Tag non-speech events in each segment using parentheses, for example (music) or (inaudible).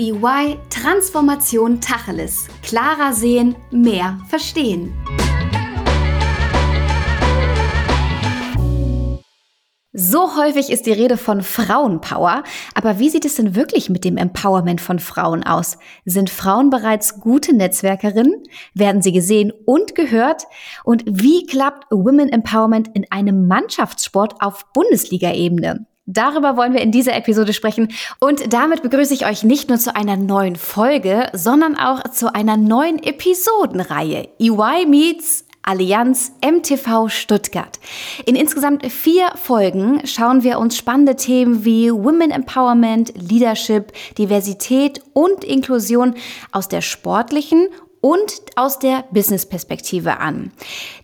EY Transformation Tacheles. Klarer sehen, mehr verstehen. So häufig ist die Rede von Frauenpower, aber wie sieht es denn wirklich mit dem Empowerment von Frauen aus? Sind Frauen bereits gute Netzwerkerinnen? Werden sie gesehen und gehört? Und wie klappt Women Empowerment in einem Mannschaftssport auf Bundesliga-Ebene? Darüber wollen wir in dieser Episode sprechen. Und damit begrüße ich euch nicht nur zu einer neuen Folge, sondern auch zu einer neuen Episodenreihe. EY Meets Allianz MTV Stuttgart. In insgesamt vier Folgen schauen wir uns spannende Themen wie Women Empowerment, Leadership, Diversität und Inklusion aus der sportlichen und aus der Business-Perspektive an.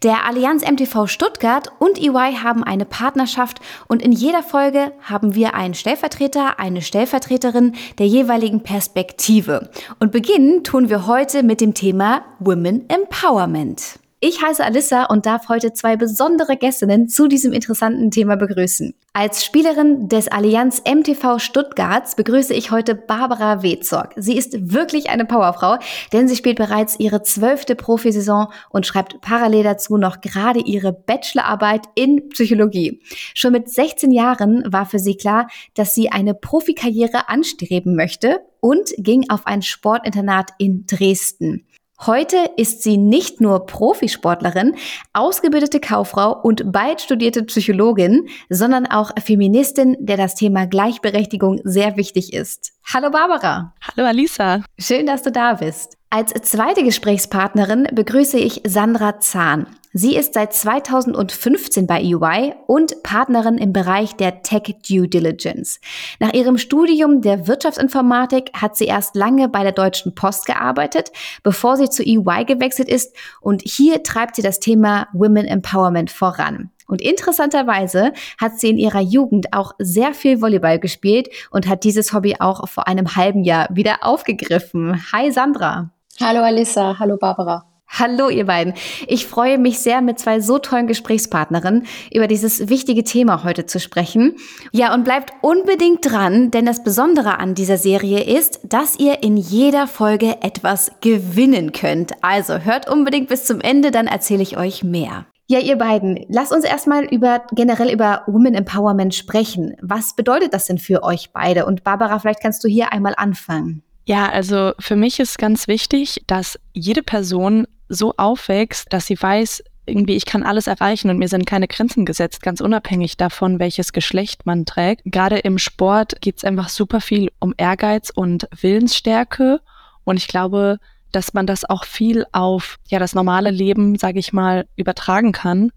Der Allianz MTV Stuttgart und EY haben eine Partnerschaft und in jeder Folge haben wir einen Stellvertreter, eine Stellvertreterin der jeweiligen Perspektive. Und beginnen tun wir heute mit dem Thema Women Empowerment. Ich heiße Alissa und darf heute zwei besondere Gästinnen zu diesem interessanten Thema begrüßen. Als Spielerin des Allianz MTV Stuttgarts begrüße ich heute Barbara Wezorg. Sie ist wirklich eine Powerfrau, denn sie spielt bereits ihre zwölfte Profisaison und schreibt parallel dazu noch gerade ihre Bachelorarbeit in Psychologie. Schon mit 16 Jahren war für sie klar, dass sie eine Profikarriere anstreben möchte und ging auf ein Sportinternat in Dresden. Heute ist sie nicht nur Profisportlerin, ausgebildete Kauffrau und bald studierte Psychologin, sondern auch Feministin, der das Thema Gleichberechtigung sehr wichtig ist. Hallo Barbara. Hallo Alisa. Schön, dass du da bist. Als zweite Gesprächspartnerin begrüße ich Sandra Zahn. Sie ist seit 2015 bei EY und Partnerin im Bereich der Tech Due Diligence. Nach ihrem Studium der Wirtschaftsinformatik hat sie erst lange bei der Deutschen Post gearbeitet, bevor sie zu EY gewechselt ist und hier treibt sie das Thema Women Empowerment voran. Und interessanterweise hat sie in ihrer Jugend auch sehr viel Volleyball gespielt und hat dieses Hobby auch vor einem halben Jahr wieder aufgegriffen. Hi Sandra. Hallo Alissa, hallo Barbara. Hallo ihr beiden. Ich freue mich sehr, mit zwei so tollen Gesprächspartnerinnen über dieses wichtige Thema heute zu sprechen. Ja, und bleibt unbedingt dran, denn das Besondere an dieser Serie ist, dass ihr in jeder Folge etwas gewinnen könnt. Also hört unbedingt bis zum Ende, dann erzähle ich euch mehr. Ja, ihr beiden, lasst uns erstmal über generell über Women Empowerment sprechen. Was bedeutet das denn für euch beide? Und Barbara, vielleicht kannst du hier einmal anfangen. Ja, also für mich ist ganz wichtig, dass jede Person so aufwächst, dass sie weiß, irgendwie, ich kann alles erreichen und mir sind keine Grenzen gesetzt, ganz unabhängig davon, welches Geschlecht man trägt. Gerade im Sport geht es einfach super viel um Ehrgeiz und Willensstärke. Und ich glaube, dass man das auch viel auf ja das normale Leben, sage ich mal, übertragen kann.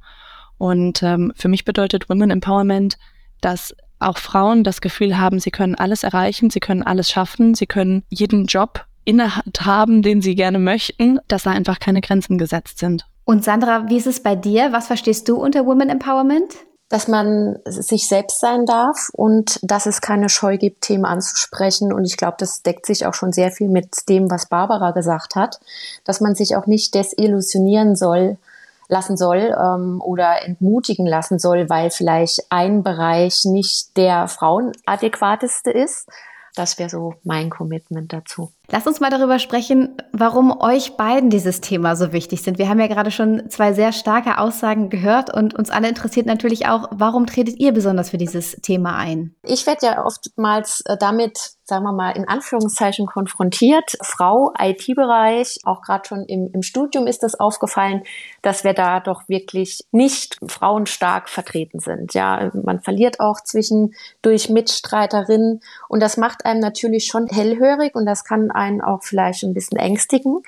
Und ähm, für mich bedeutet Women Empowerment, dass auch Frauen das Gefühl haben, sie können alles erreichen, sie können alles schaffen, sie können jeden Job innehat haben, den sie gerne möchten, dass da einfach keine Grenzen gesetzt sind. Und Sandra, wie ist es bei dir? Was verstehst du unter Women Empowerment? Dass man sich selbst sein darf und dass es keine Scheu gibt, Themen anzusprechen. Und ich glaube, das deckt sich auch schon sehr viel mit dem, was Barbara gesagt hat, dass man sich auch nicht desillusionieren soll, lassen soll ähm, oder entmutigen lassen soll, weil vielleicht ein Bereich nicht der frauenadäquateste ist. Das wäre so mein Commitment dazu. Lass uns mal darüber sprechen, warum euch beiden dieses Thema so wichtig sind. Wir haben ja gerade schon zwei sehr starke Aussagen gehört und uns alle interessiert natürlich auch, warum tretet ihr besonders für dieses Thema ein? Ich werde ja oftmals äh, damit, sagen wir mal, in Anführungszeichen konfrontiert. Frau, IT-Bereich, auch gerade schon im, im Studium ist das aufgefallen, dass wir da doch wirklich nicht frauenstark vertreten sind. Ja, man verliert auch zwischendurch Mitstreiterinnen und das macht einem natürlich schon hellhörig und das kann einen auch vielleicht ein bisschen ängstigen.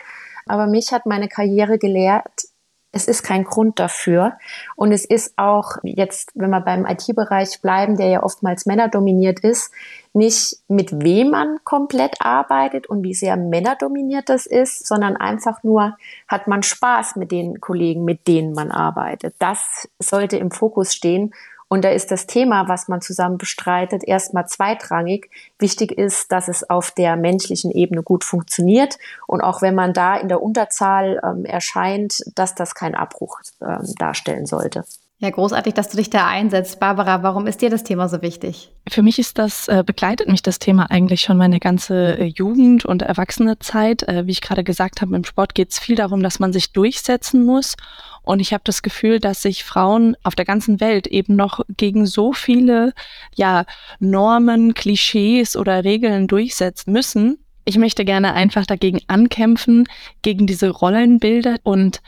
Aber mich hat meine Karriere gelehrt, es ist kein Grund dafür. Und es ist auch jetzt, wenn wir beim IT-Bereich bleiben, der ja oftmals männerdominiert ist, nicht mit wem man komplett arbeitet und wie sehr männerdominiert das ist, sondern einfach nur, hat man Spaß mit den Kollegen, mit denen man arbeitet. Das sollte im Fokus stehen und da ist das Thema, was man zusammen bestreitet, erstmal zweitrangig. Wichtig ist, dass es auf der menschlichen Ebene gut funktioniert. Und auch wenn man da in der Unterzahl ähm, erscheint, dass das keinen Abbruch ähm, darstellen sollte. Ja, großartig, dass du dich da einsetzt. Barbara, warum ist dir das Thema so wichtig? Für mich ist das, äh, begleitet mich das Thema eigentlich schon meine ganze äh, Jugend und erwachsene Zeit. Äh, wie ich gerade gesagt habe, im Sport geht es viel darum, dass man sich durchsetzen muss. Und ich habe das Gefühl, dass sich Frauen auf der ganzen Welt eben noch gegen so viele ja, Normen, Klischees oder Regeln durchsetzen müssen. Ich möchte gerne einfach dagegen ankämpfen, gegen diese Rollenbilder und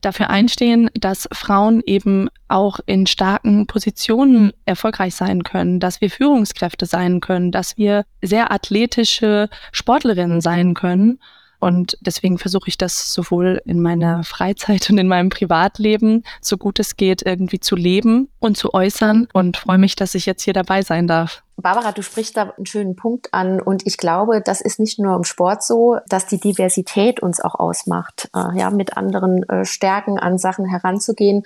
dafür einstehen, dass Frauen eben auch in starken Positionen erfolgreich sein können, dass wir Führungskräfte sein können, dass wir sehr athletische Sportlerinnen sein können. Und deswegen versuche ich das sowohl in meiner Freizeit und in meinem Privatleben, so gut es geht, irgendwie zu leben und zu äußern und freue mich, dass ich jetzt hier dabei sein darf. Barbara, du sprichst da einen schönen Punkt an und ich glaube, das ist nicht nur im Sport so, dass die Diversität uns auch ausmacht, äh, ja, mit anderen äh, Stärken an Sachen heranzugehen.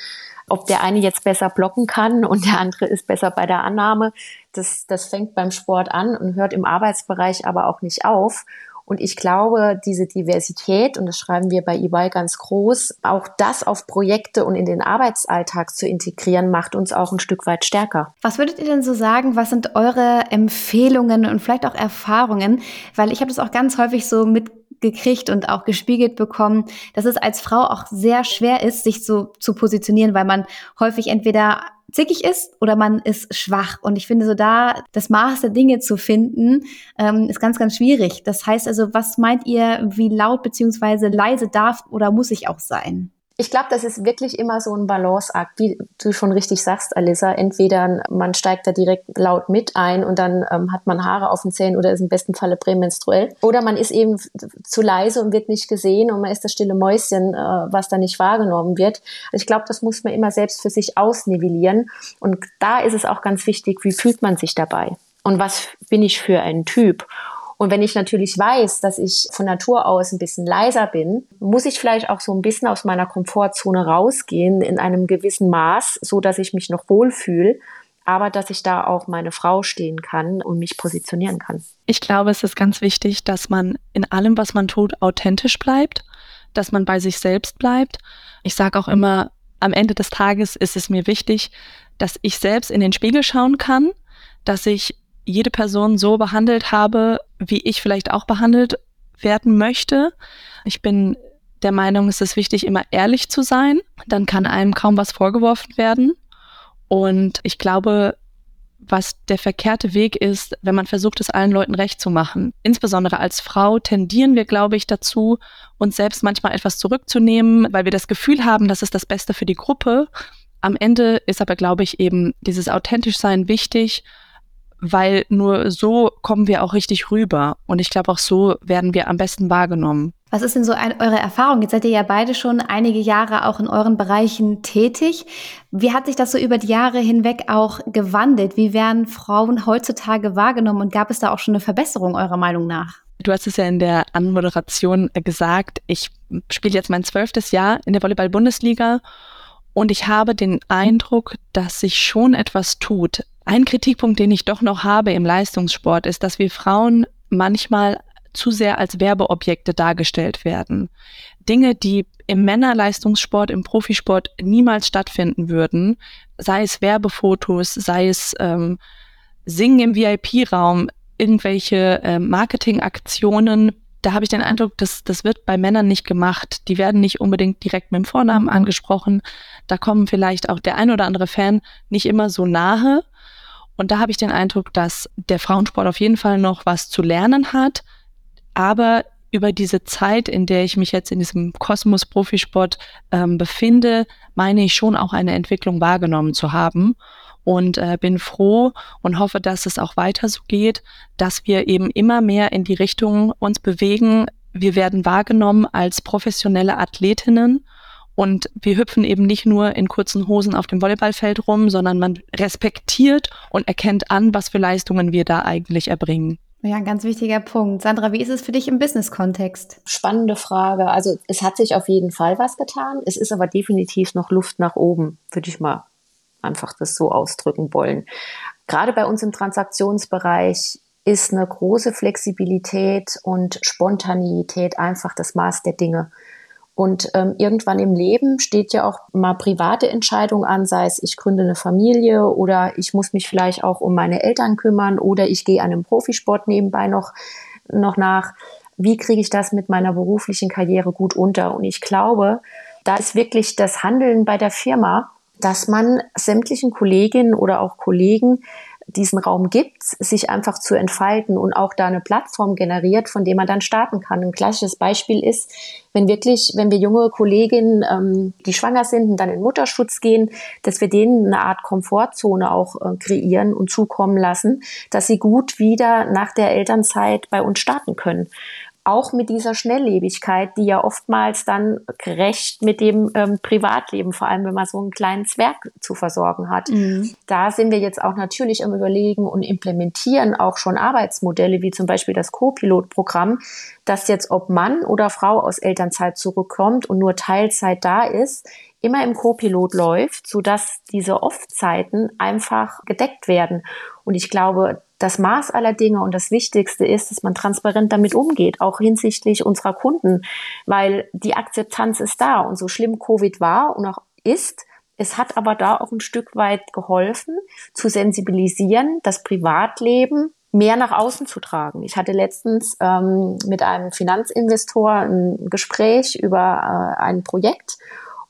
Ob der eine jetzt besser blocken kann und der andere ist besser bei der Annahme, das, das fängt beim Sport an und hört im Arbeitsbereich aber auch nicht auf. Und ich glaube, diese Diversität, und das schreiben wir bei EY ganz groß, auch das auf Projekte und in den Arbeitsalltag zu integrieren, macht uns auch ein Stück weit stärker. Was würdet ihr denn so sagen? Was sind eure Empfehlungen und vielleicht auch Erfahrungen? Weil ich habe das auch ganz häufig so mitgekriegt und auch gespiegelt bekommen, dass es als Frau auch sehr schwer ist, sich so zu positionieren, weil man häufig entweder zickig ist oder man ist schwach. Und ich finde so da das Maß der Dinge zu finden, ähm, ist ganz, ganz schwierig. Das heißt also, was meint ihr, wie laut beziehungsweise leise darf oder muss ich auch sein? Ich glaube, das ist wirklich immer so ein Balanceakt, wie du schon richtig sagst, Alissa. Entweder man steigt da direkt laut mit ein und dann ähm, hat man Haare auf den Zähnen oder ist im besten Falle prämenstruell. Oder man ist eben zu leise und wird nicht gesehen und man ist das stille Mäuschen, äh, was da nicht wahrgenommen wird. Also ich glaube, das muss man immer selbst für sich ausnivellieren. Und da ist es auch ganz wichtig, wie fühlt man sich dabei? Und was bin ich für ein Typ? Und wenn ich natürlich weiß, dass ich von Natur aus ein bisschen leiser bin, muss ich vielleicht auch so ein bisschen aus meiner Komfortzone rausgehen in einem gewissen Maß, so dass ich mich noch wohlfühle aber dass ich da auch meine Frau stehen kann und mich positionieren kann. Ich glaube, es ist ganz wichtig, dass man in allem, was man tut, authentisch bleibt, dass man bei sich selbst bleibt. Ich sage auch immer, am Ende des Tages ist es mir wichtig, dass ich selbst in den Spiegel schauen kann, dass ich jede Person so behandelt habe, wie ich vielleicht auch behandelt werden möchte. Ich bin der Meinung, es ist wichtig, immer ehrlich zu sein. Dann kann einem kaum was vorgeworfen werden. Und ich glaube, was der verkehrte Weg ist, wenn man versucht, es allen Leuten recht zu machen. Insbesondere als Frau tendieren wir, glaube ich, dazu, uns selbst manchmal etwas zurückzunehmen, weil wir das Gefühl haben, das ist das Beste für die Gruppe. Am Ende ist aber, glaube ich, eben dieses authentisch sein wichtig weil nur so kommen wir auch richtig rüber. Und ich glaube, auch so werden wir am besten wahrgenommen. Was ist denn so ein, eure Erfahrung? Jetzt seid ihr ja beide schon einige Jahre auch in euren Bereichen tätig. Wie hat sich das so über die Jahre hinweg auch gewandelt? Wie werden Frauen heutzutage wahrgenommen und gab es da auch schon eine Verbesserung eurer Meinung nach? Du hast es ja in der Anmoderation gesagt. Ich spiele jetzt mein zwölftes Jahr in der Volleyball-Bundesliga und ich habe den Eindruck, dass sich schon etwas tut. Ein Kritikpunkt, den ich doch noch habe im Leistungssport, ist, dass wir Frauen manchmal zu sehr als Werbeobjekte dargestellt werden. Dinge, die im Männerleistungssport, im Profisport niemals stattfinden würden, sei es Werbefotos, sei es ähm, Singen im VIP-Raum, irgendwelche äh, Marketingaktionen, da habe ich den Eindruck, dass das wird bei Männern nicht gemacht. Die werden nicht unbedingt direkt mit dem Vornamen angesprochen. Da kommen vielleicht auch der ein oder andere Fan nicht immer so nahe. Und da habe ich den Eindruck, dass der Frauensport auf jeden Fall noch was zu lernen hat. Aber über diese Zeit, in der ich mich jetzt in diesem Kosmos Profisport ähm, befinde, meine ich schon auch eine Entwicklung wahrgenommen zu haben und äh, bin froh und hoffe, dass es auch weiter so geht, dass wir eben immer mehr in die Richtung uns bewegen. Wir werden wahrgenommen als professionelle Athletinnen und wir hüpfen eben nicht nur in kurzen Hosen auf dem Volleyballfeld rum, sondern man respektiert und erkennt an, was für Leistungen wir da eigentlich erbringen. Ja, ein ganz wichtiger Punkt. Sandra, wie ist es für dich im Business-Kontext? Spannende Frage. Also es hat sich auf jeden Fall was getan. Es ist aber definitiv noch Luft nach oben, würde ich mal einfach das so ausdrücken wollen. Gerade bei uns im Transaktionsbereich ist eine große Flexibilität und Spontaneität einfach das Maß der Dinge. Und ähm, irgendwann im Leben steht ja auch mal private Entscheidung an, sei es ich gründe eine Familie oder ich muss mich vielleicht auch um meine Eltern kümmern oder ich gehe einem Profisport nebenbei noch, noch nach. Wie kriege ich das mit meiner beruflichen Karriere gut unter? Und ich glaube, da ist wirklich das Handeln bei der Firma, dass man sämtlichen Kolleginnen oder auch Kollegen diesen Raum gibt, sich einfach zu entfalten und auch da eine Plattform generiert, von der man dann starten kann. Ein klassisches Beispiel ist, wenn wirklich, wenn wir junge Kolleginnen, ähm, die schwanger sind und dann in Mutterschutz gehen, dass wir denen eine Art Komfortzone auch äh, kreieren und zukommen lassen, dass sie gut wieder nach der Elternzeit bei uns starten können auch mit dieser Schnelllebigkeit, die ja oftmals dann gerecht mit dem ähm, Privatleben, vor allem wenn man so einen kleinen Zwerg zu versorgen hat. Mhm. Da sind wir jetzt auch natürlich am Überlegen und implementieren auch schon Arbeitsmodelle, wie zum Beispiel das Co-Pilot-Programm, dass jetzt ob Mann oder Frau aus Elternzeit zurückkommt und nur Teilzeit da ist, immer im Co-Pilot läuft, sodass diese Off-Zeiten einfach gedeckt werden. Und ich glaube, das Maß aller Dinge und das Wichtigste ist, dass man transparent damit umgeht, auch hinsichtlich unserer Kunden, weil die Akzeptanz ist da und so schlimm Covid war und auch ist, es hat aber da auch ein Stück weit geholfen, zu sensibilisieren, das Privatleben mehr nach außen zu tragen. Ich hatte letztens ähm, mit einem Finanzinvestor ein Gespräch über äh, ein Projekt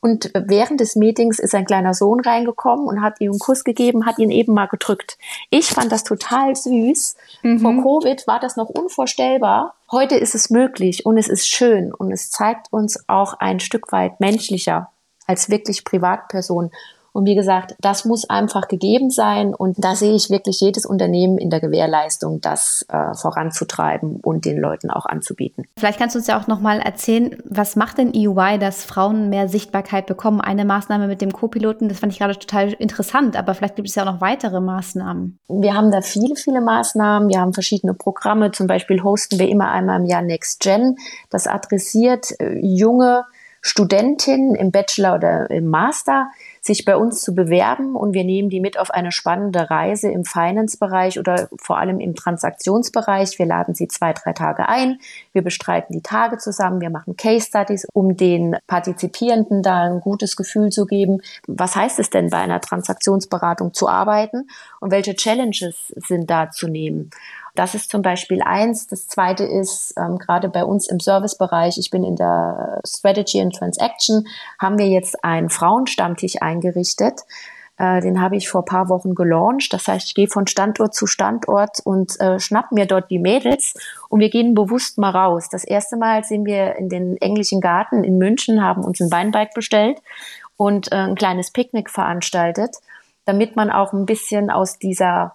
und während des Meetings ist ein kleiner Sohn reingekommen und hat ihm einen Kuss gegeben, hat ihn eben mal gedrückt. Ich fand das total süß. Mhm. Vor Covid war das noch unvorstellbar. Heute ist es möglich und es ist schön und es zeigt uns auch ein Stück weit menschlicher als wirklich Privatperson. Und wie gesagt, das muss einfach gegeben sein. Und da sehe ich wirklich jedes Unternehmen in der Gewährleistung, das äh, voranzutreiben und den Leuten auch anzubieten. Vielleicht kannst du uns ja auch nochmal erzählen, was macht denn EY, dass Frauen mehr Sichtbarkeit bekommen? Eine Maßnahme mit dem Co-Piloten, das fand ich gerade total interessant, aber vielleicht gibt es ja auch noch weitere Maßnahmen. Wir haben da viele, viele Maßnahmen. Wir haben verschiedene Programme. Zum Beispiel hosten wir immer einmal im Jahr Next Gen. Das adressiert äh, junge Studentinnen im Bachelor oder im Master, sich bei uns zu bewerben und wir nehmen die mit auf eine spannende Reise im Finance-Bereich oder vor allem im Transaktionsbereich. Wir laden sie zwei, drei Tage ein, wir bestreiten die Tage zusammen, wir machen Case Studies, um den Partizipierenden da ein gutes Gefühl zu geben. Was heißt es denn bei einer Transaktionsberatung zu arbeiten und welche Challenges sind da zu nehmen? Das ist zum Beispiel eins. Das zweite ist, ähm, gerade bei uns im Servicebereich, ich bin in der Strategy and Transaction, haben wir jetzt einen Frauenstammtisch eingerichtet. Äh, den habe ich vor paar Wochen gelauncht. Das heißt, ich gehe von Standort zu Standort und äh, schnapp mir dort die Mädels und wir gehen bewusst mal raus. Das erste Mal sind wir in den englischen Garten in München, haben uns ein Weinbike bestellt und äh, ein kleines Picknick veranstaltet, damit man auch ein bisschen aus dieser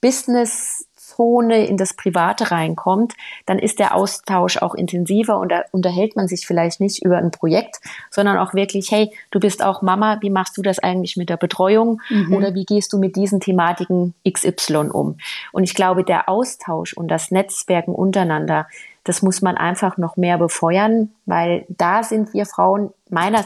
Business Zone in das Private reinkommt, dann ist der Austausch auch intensiver und da unterhält man sich vielleicht nicht über ein Projekt, sondern auch wirklich, hey, du bist auch Mama, wie machst du das eigentlich mit der Betreuung mhm. oder wie gehst du mit diesen Thematiken XY um? Und ich glaube, der Austausch und das Netzwerken untereinander, das muss man einfach noch mehr befeuern, weil da sind wir Frauen meiner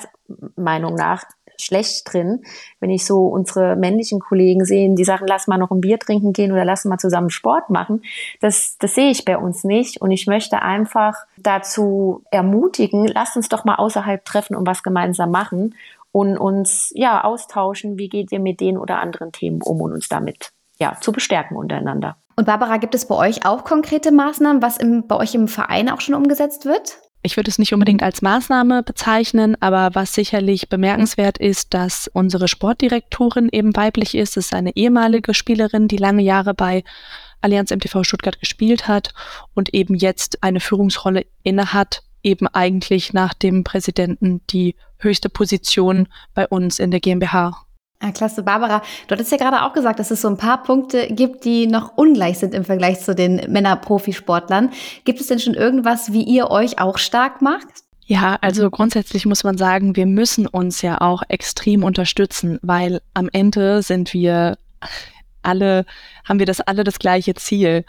Meinung nach schlecht drin, wenn ich so unsere männlichen Kollegen sehe, die sagen, lass mal noch ein Bier trinken gehen oder lass mal zusammen Sport machen. Das, das sehe ich bei uns nicht. Und ich möchte einfach dazu ermutigen, lasst uns doch mal außerhalb treffen und was gemeinsam machen und uns ja austauschen, wie geht ihr mit den oder anderen Themen um und uns damit ja zu bestärken untereinander. Und Barbara, gibt es bei euch auch konkrete Maßnahmen, was im, bei euch im Verein auch schon umgesetzt wird? Ich würde es nicht unbedingt als Maßnahme bezeichnen, aber was sicherlich bemerkenswert ist, dass unsere Sportdirektorin eben weiblich ist. Es ist eine ehemalige Spielerin, die lange Jahre bei Allianz MTV Stuttgart gespielt hat und eben jetzt eine Führungsrolle innehat, eben eigentlich nach dem Präsidenten die höchste Position bei uns in der GmbH. Ja, klasse, Barbara. Du hattest ja gerade auch gesagt, dass es so ein paar Punkte gibt, die noch ungleich sind im Vergleich zu den Männer-Profisportlern. Gibt es denn schon irgendwas, wie ihr euch auch stark macht? Ja, also grundsätzlich muss man sagen, wir müssen uns ja auch extrem unterstützen, weil am Ende sind wir alle, haben wir das alle das gleiche Ziel.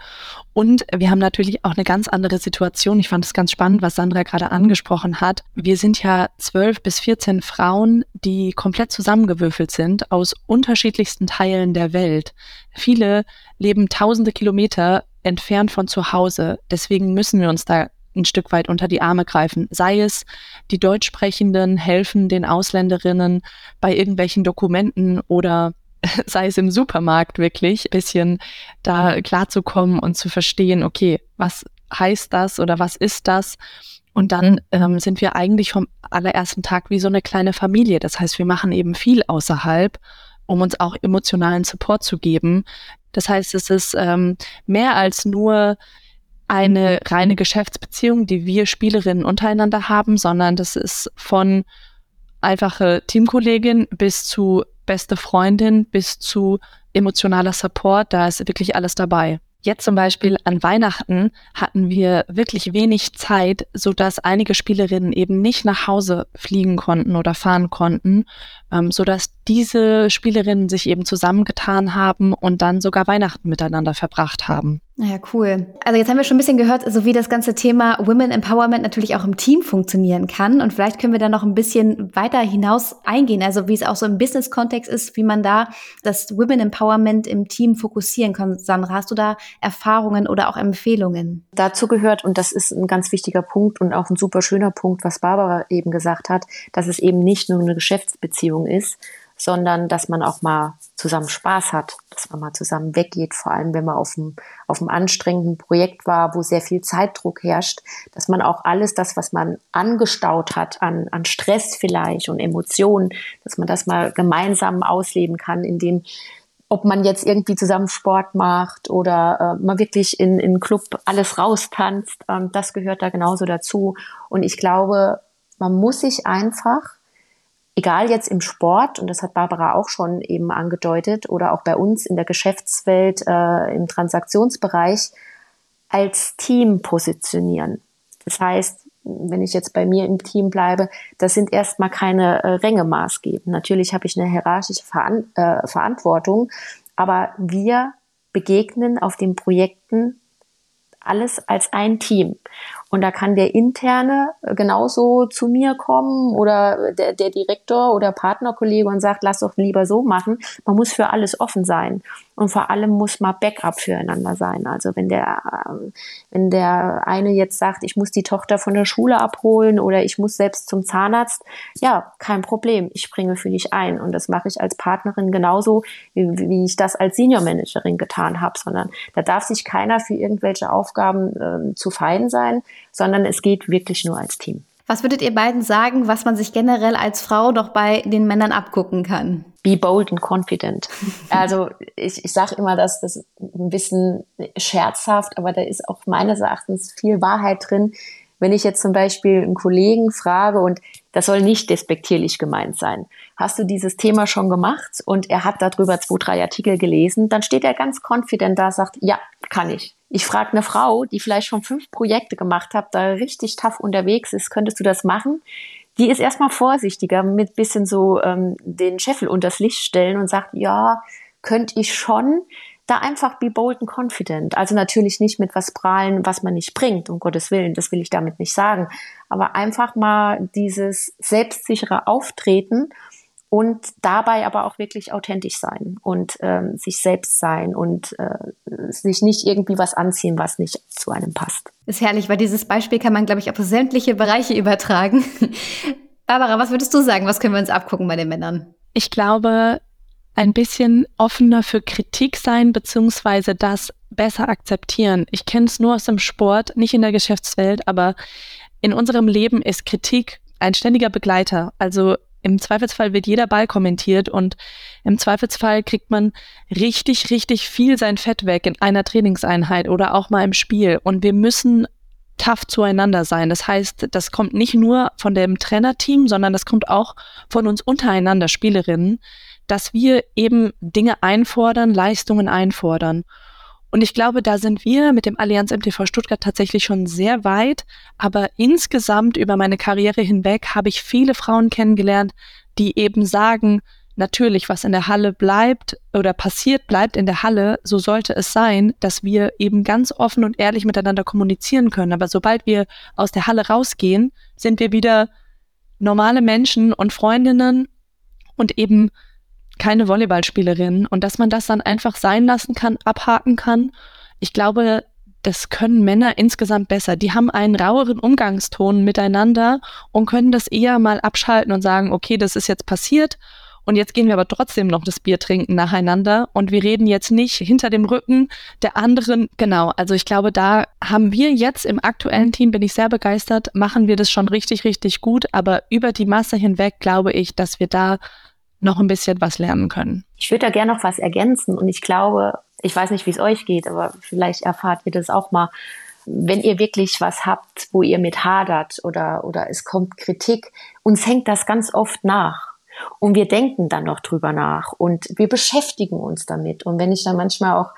Und wir haben natürlich auch eine ganz andere Situation. Ich fand es ganz spannend, was Sandra gerade angesprochen hat. Wir sind ja zwölf bis 14 Frauen, die komplett zusammengewürfelt sind aus unterschiedlichsten Teilen der Welt. Viele leben tausende Kilometer entfernt von zu Hause. Deswegen müssen wir uns da ein Stück weit unter die Arme greifen. Sei es, die Deutschsprechenden helfen den Ausländerinnen bei irgendwelchen Dokumenten oder (laughs) sei es im Supermarkt wirklich, ein bisschen da klarzukommen und zu verstehen, okay, was heißt das oder was ist das? Und dann ähm, sind wir eigentlich vom allerersten Tag wie so eine kleine Familie. Das heißt, wir machen eben viel außerhalb, um uns auch emotionalen Support zu geben. Das heißt, es ist ähm, mehr als nur eine reine Geschäftsbeziehung, die wir Spielerinnen untereinander haben, sondern das ist von einfache Teamkollegin bis zu beste Freundin bis zu emotionaler Support. Da ist wirklich alles dabei. Jetzt zum Beispiel an Weihnachten hatten wir wirklich wenig Zeit, so dass einige Spielerinnen eben nicht nach Hause fliegen konnten oder fahren konnten, ähm, so diese Spielerinnen sich eben zusammengetan haben und dann sogar Weihnachten miteinander verbracht haben. Ja, cool. Also jetzt haben wir schon ein bisschen gehört, so wie das ganze Thema Women Empowerment natürlich auch im Team funktionieren kann. Und vielleicht können wir da noch ein bisschen weiter hinaus eingehen. Also wie es auch so im Business-Kontext ist, wie man da das Women Empowerment im Team fokussieren kann. Sandra, hast du da Erfahrungen oder auch Empfehlungen? Dazu gehört, und das ist ein ganz wichtiger Punkt und auch ein super schöner Punkt, was Barbara eben gesagt hat, dass es eben nicht nur eine Geschäftsbeziehung ist, sondern dass man auch mal zusammen Spaß hat, dass man mal zusammen weggeht, vor allem wenn man auf einem, auf einem anstrengenden Projekt war, wo sehr viel Zeitdruck herrscht, dass man auch alles das, was man angestaut hat an, an Stress vielleicht und Emotionen, dass man das mal gemeinsam ausleben kann, indem ob man jetzt irgendwie zusammen Sport macht oder äh, man wirklich in, in Club alles raustanzt, ähm, das gehört da genauso dazu. Und ich glaube, man muss sich einfach egal jetzt im Sport, und das hat Barbara auch schon eben angedeutet, oder auch bei uns in der Geschäftswelt äh, im Transaktionsbereich, als Team positionieren. Das heißt, wenn ich jetzt bei mir im Team bleibe, das sind erstmal keine äh, Ränge maßgebend. Natürlich habe ich eine hierarchische Veran äh, Verantwortung, aber wir begegnen auf den Projekten alles als ein Team. Und da kann der Interne äh, genauso zu mir kommen oder der, der Direktor oder Partnerkollege und sagt, lass doch lieber so machen. Man muss für alles offen sein. Und vor allem muss man Backup füreinander sein. Also wenn der, ähm, wenn der eine jetzt sagt, ich muss die Tochter von der Schule abholen oder ich muss selbst zum Zahnarzt, ja, kein Problem. Ich springe für dich ein. Und das mache ich als Partnerin genauso, wie, wie ich das als Senior Managerin getan habe, sondern da darf sich keiner für irgendwelche Aufgaben äh, zu fein sein, sondern es geht wirklich nur als Team. Was würdet ihr beiden sagen, was man sich generell als Frau doch bei den Männern abgucken kann? Be bold and confident. (laughs) Also ich, ich sage immer, dass das ein bisschen scherzhaft, aber da ist auch meines Erachtens viel Wahrheit drin. Wenn ich jetzt zum Beispiel einen Kollegen frage, und das soll nicht despektierlich gemeint sein, hast du dieses Thema schon gemacht und er hat darüber zwei, drei Artikel gelesen, dann steht er ganz confident da, sagt, ja, kann ich. Ich frage eine Frau, die vielleicht schon fünf Projekte gemacht hat, da richtig tough unterwegs ist, könntest du das machen? Die ist erstmal vorsichtiger, mit bisschen so ähm, den Scheffel unters Licht stellen und sagt, ja, könnte ich schon. Da einfach be bold and confident. Also natürlich nicht mit was prahlen, was man nicht bringt, um Gottes Willen, das will ich damit nicht sagen. Aber einfach mal dieses selbstsichere Auftreten und dabei aber auch wirklich authentisch sein und ähm, sich selbst sein und äh, sich nicht irgendwie was anziehen, was nicht zu einem passt. Ist herrlich, weil dieses Beispiel kann man, glaube ich, auf sämtliche Bereiche übertragen. (laughs) Barbara, was würdest du sagen? Was können wir uns abgucken bei den Männern? Ich glaube, ein bisschen offener für Kritik sein, beziehungsweise das besser akzeptieren. Ich kenne es nur aus dem Sport, nicht in der Geschäftswelt, aber in unserem Leben ist Kritik ein ständiger Begleiter. Also im Zweifelsfall wird jeder Ball kommentiert und im Zweifelsfall kriegt man richtig, richtig viel sein Fett weg in einer Trainingseinheit oder auch mal im Spiel. Und wir müssen tough zueinander sein. Das heißt, das kommt nicht nur von dem Trainerteam, sondern das kommt auch von uns untereinander Spielerinnen, dass wir eben Dinge einfordern, Leistungen einfordern. Und ich glaube, da sind wir mit dem Allianz MTV Stuttgart tatsächlich schon sehr weit. Aber insgesamt über meine Karriere hinweg habe ich viele Frauen kennengelernt, die eben sagen, natürlich, was in der Halle bleibt oder passiert, bleibt in der Halle. So sollte es sein, dass wir eben ganz offen und ehrlich miteinander kommunizieren können. Aber sobald wir aus der Halle rausgehen, sind wir wieder normale Menschen und Freundinnen und eben keine Volleyballspielerin und dass man das dann einfach sein lassen kann, abhaken kann. Ich glaube, das können Männer insgesamt besser. Die haben einen raueren Umgangston miteinander und können das eher mal abschalten und sagen, okay, das ist jetzt passiert und jetzt gehen wir aber trotzdem noch das Bier trinken nacheinander und wir reden jetzt nicht hinter dem Rücken der anderen. Genau, also ich glaube, da haben wir jetzt im aktuellen Team, bin ich sehr begeistert, machen wir das schon richtig, richtig gut. Aber über die Masse hinweg glaube ich, dass wir da noch ein bisschen was lernen können. Ich würde da gerne noch was ergänzen und ich glaube, ich weiß nicht, wie es euch geht, aber vielleicht erfahrt ihr das auch mal. Wenn ihr wirklich was habt, wo ihr mit hadert oder, oder es kommt Kritik, uns hängt das ganz oft nach. Und wir denken dann noch drüber nach und wir beschäftigen uns damit. Und wenn ich dann manchmal auch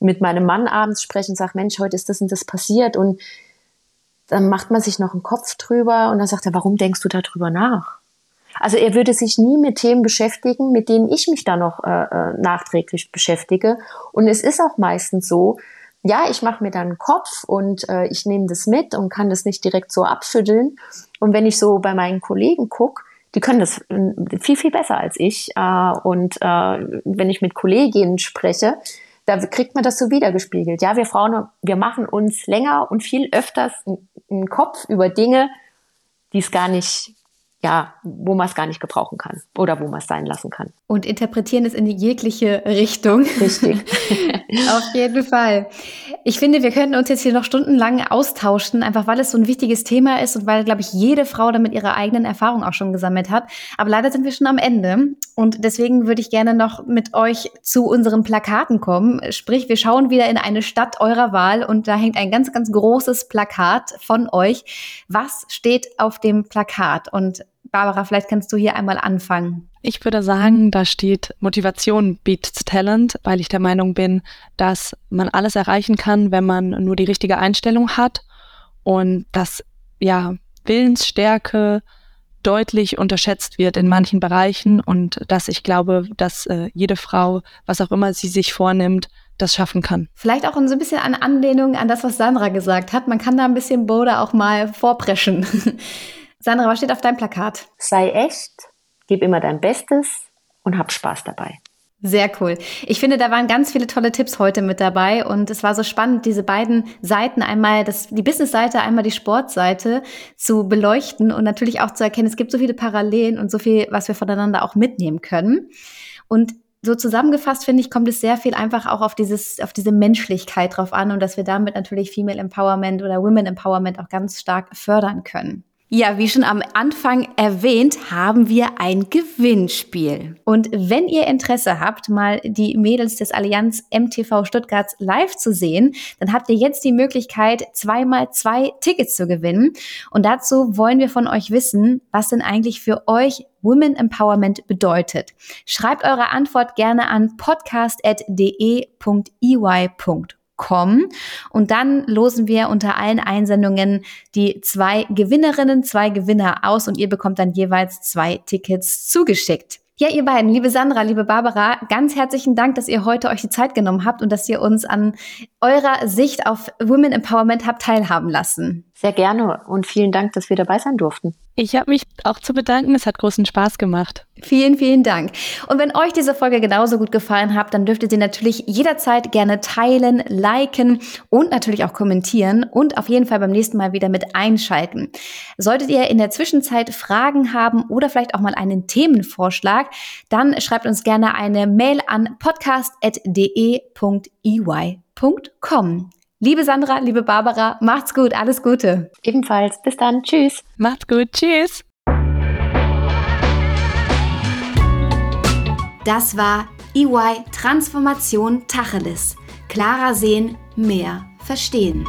mit meinem Mann abends spreche und sage, Mensch, heute ist das und das passiert und dann macht man sich noch einen Kopf drüber und dann sagt er, warum denkst du darüber nach? Also er würde sich nie mit Themen beschäftigen, mit denen ich mich dann noch äh, äh, nachträglich beschäftige. Und es ist auch meistens so, ja, ich mache mir dann einen Kopf und äh, ich nehme das mit und kann das nicht direkt so abschütteln. Und wenn ich so bei meinen Kollegen gucke, die können das äh, viel, viel besser als ich. Äh, und äh, wenn ich mit Kolleginnen spreche, da kriegt man das so wiedergespiegelt. Ja, wir Frauen, wir machen uns länger und viel öfters einen Kopf über Dinge, die es gar nicht ja, wo man es gar nicht gebrauchen kann oder wo man es sein lassen kann. Und interpretieren es in jegliche Richtung. Richtig. (laughs) Auf jeden Fall. Ich finde, wir könnten uns jetzt hier noch stundenlang austauschen, einfach weil es so ein wichtiges Thema ist und weil, glaube ich, jede Frau damit ihre eigenen Erfahrungen auch schon gesammelt hat. Aber leider sind wir schon am Ende. Und deswegen würde ich gerne noch mit euch zu unseren Plakaten kommen. Sprich, wir schauen wieder in eine Stadt eurer Wahl und da hängt ein ganz, ganz großes Plakat von euch. Was steht auf dem Plakat? Und Barbara, vielleicht kannst du hier einmal anfangen. Ich würde sagen, da steht Motivation beats Talent, weil ich der Meinung bin, dass man alles erreichen kann, wenn man nur die richtige Einstellung hat und dass ja Willensstärke deutlich unterschätzt wird in manchen Bereichen und dass ich glaube, dass äh, jede Frau, was auch immer sie sich vornimmt, das schaffen kann. Vielleicht auch so ein bisschen an Anlehnung an das, was Sandra gesagt hat. Man kann da ein bisschen Boda auch mal vorpreschen. (laughs) Sandra, was steht auf deinem Plakat? Sei echt, gib immer dein Bestes und hab Spaß dabei. Sehr cool. Ich finde, da waren ganz viele tolle Tipps heute mit dabei und es war so spannend, diese beiden Seiten einmal, das, die Business-Seite, einmal die Sportseite zu beleuchten und natürlich auch zu erkennen, es gibt so viele Parallelen und so viel, was wir voneinander auch mitnehmen können. Und so zusammengefasst finde ich, kommt es sehr viel einfach auch auf dieses, auf diese Menschlichkeit drauf an und dass wir damit natürlich Female Empowerment oder Women Empowerment auch ganz stark fördern können. Ja, wie schon am Anfang erwähnt, haben wir ein Gewinnspiel. Und wenn ihr Interesse habt, mal die Mädels des Allianz MTV Stuttgarts live zu sehen, dann habt ihr jetzt die Möglichkeit, zweimal zwei Tickets zu gewinnen. Und dazu wollen wir von euch wissen, was denn eigentlich für euch Women Empowerment bedeutet. Schreibt eure Antwort gerne an podcast.de.ey.com kommen. Und dann losen wir unter allen Einsendungen die zwei Gewinnerinnen, zwei Gewinner aus und ihr bekommt dann jeweils zwei Tickets zugeschickt. Ja, ihr beiden, liebe Sandra, liebe Barbara, ganz herzlichen Dank, dass ihr heute euch die Zeit genommen habt und dass ihr uns an eurer Sicht auf Women Empowerment habt teilhaben lassen. Sehr gerne und vielen Dank, dass wir dabei sein durften. Ich habe mich auch zu bedanken. Es hat großen Spaß gemacht. Vielen, vielen Dank. Und wenn euch diese Folge genauso gut gefallen hat, dann dürft ihr sie natürlich jederzeit gerne teilen, liken und natürlich auch kommentieren und auf jeden Fall beim nächsten Mal wieder mit einschalten. Solltet ihr in der Zwischenzeit Fragen haben oder vielleicht auch mal einen Themenvorschlag, dann schreibt uns gerne eine Mail an podcast.de.ey.com. Liebe Sandra, liebe Barbara, macht's gut, alles Gute. Ebenfalls, bis dann, tschüss. Macht's gut, tschüss. Das war EY Transformation Tacheles. Klarer sehen, mehr verstehen.